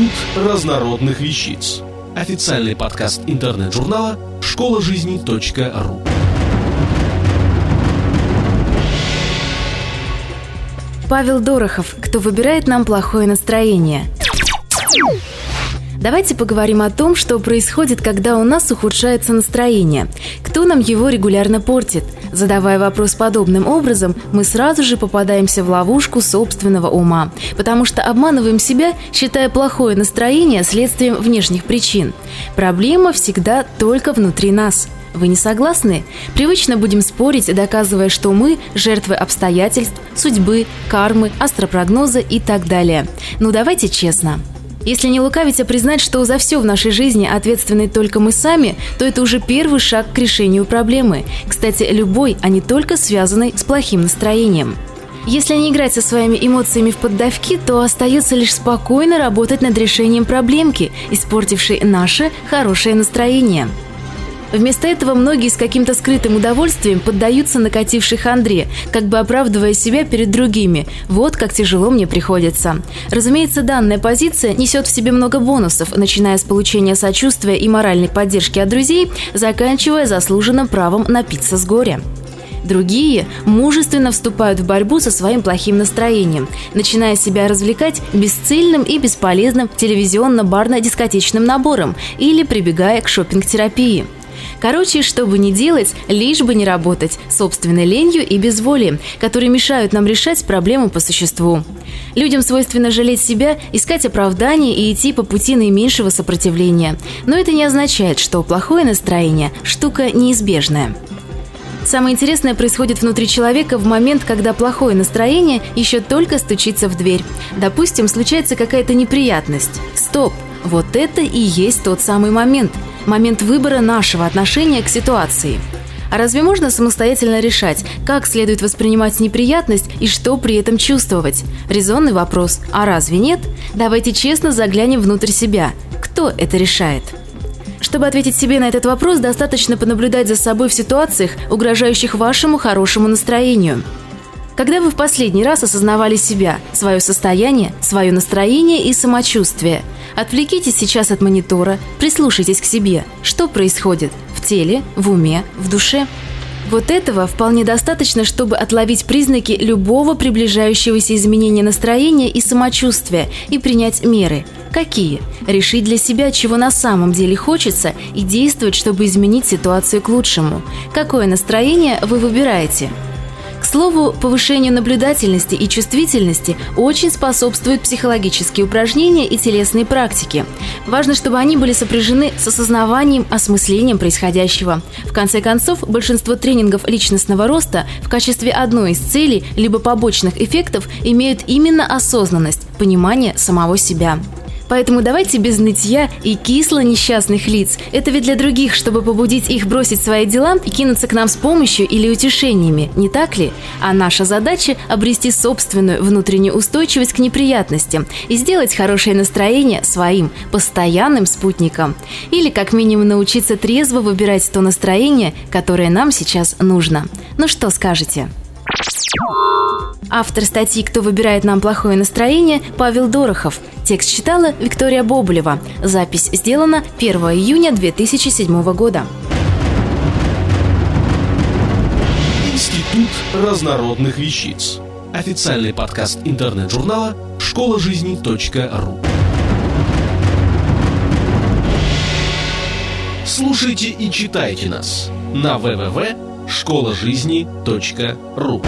Институт разнородных вещиц. Официальный подкаст интернет-журнала школа жизни .ру. Павел Дорохов. Кто выбирает нам плохое настроение? Давайте поговорим о том, что происходит, когда у нас ухудшается настроение. Кто нам его регулярно портит? Задавая вопрос подобным образом, мы сразу же попадаемся в ловушку собственного ума, потому что обманываем себя, считая плохое настроение следствием внешних причин. Проблема всегда только внутри нас. Вы не согласны? Привычно будем спорить, доказывая, что мы – жертвы обстоятельств, судьбы, кармы, астропрогноза и так далее. Ну давайте честно. Если не лукавить, а признать, что за все в нашей жизни ответственны только мы сами, то это уже первый шаг к решению проблемы. Кстати, любой, а не только связанный с плохим настроением. Если не играть со своими эмоциями в поддавки, то остается лишь спокойно работать над решением проблемки, испортившей наше хорошее настроение. Вместо этого многие с каким-то скрытым удовольствием поддаются накатившей хандре, как бы оправдывая себя перед другими. Вот как тяжело мне приходится. Разумеется, данная позиция несет в себе много бонусов, начиная с получения сочувствия и моральной поддержки от друзей, заканчивая заслуженным правом напиться с горя. Другие мужественно вступают в борьбу со своим плохим настроением, начиная себя развлекать бесцельным и бесполезным телевизионно-барно-дискотечным набором или прибегая к шопинг-терапии – Короче, что бы ни делать, лишь бы не работать собственной ленью и безволием, которые мешают нам решать проблему по существу. Людям свойственно жалеть себя, искать оправдания и идти по пути наименьшего сопротивления. Но это не означает, что плохое настроение – штука неизбежная. Самое интересное происходит внутри человека в момент, когда плохое настроение еще только стучится в дверь. Допустим, случается какая-то неприятность. Стоп! Вот это и есть тот самый момент – момент выбора нашего отношения к ситуации. А разве можно самостоятельно решать, как следует воспринимать неприятность и что при этом чувствовать? Резонный вопрос. А разве нет? Давайте честно заглянем внутрь себя. Кто это решает? Чтобы ответить себе на этот вопрос, достаточно понаблюдать за собой в ситуациях, угрожающих вашему хорошему настроению. Когда вы в последний раз осознавали себя, свое состояние, свое настроение и самочувствие? Отвлекитесь сейчас от монитора, прислушайтесь к себе. Что происходит в теле, в уме, в душе? Вот этого вполне достаточно, чтобы отловить признаки любого приближающегося изменения настроения и самочувствия и принять меры. Какие? Решить для себя, чего на самом деле хочется, и действовать, чтобы изменить ситуацию к лучшему. Какое настроение вы выбираете? К слову, повышению наблюдательности и чувствительности очень способствуют психологические упражнения и телесные практики. Важно, чтобы они были сопряжены с осознаванием, осмыслением происходящего. В конце концов, большинство тренингов личностного роста в качестве одной из целей либо побочных эффектов имеют именно осознанность, понимание самого себя. Поэтому давайте без нытья и кисло несчастных лиц. Это ведь для других, чтобы побудить их бросить свои дела и кинуться к нам с помощью или утешениями, не так ли? А наша задача – обрести собственную внутреннюю устойчивость к неприятностям и сделать хорошее настроение своим постоянным спутником. Или как минимум научиться трезво выбирать то настроение, которое нам сейчас нужно. Ну что скажете? Автор статьи «Кто выбирает нам плохое настроение» Павел Дорохов. Текст читала Виктория Боболева. Запись сделана 1 июня 2007 года. Институт разнородных вещиц. Официальный подкаст интернет-журнала школа жизни .ру. Слушайте и читайте нас на www.школажизни.ру.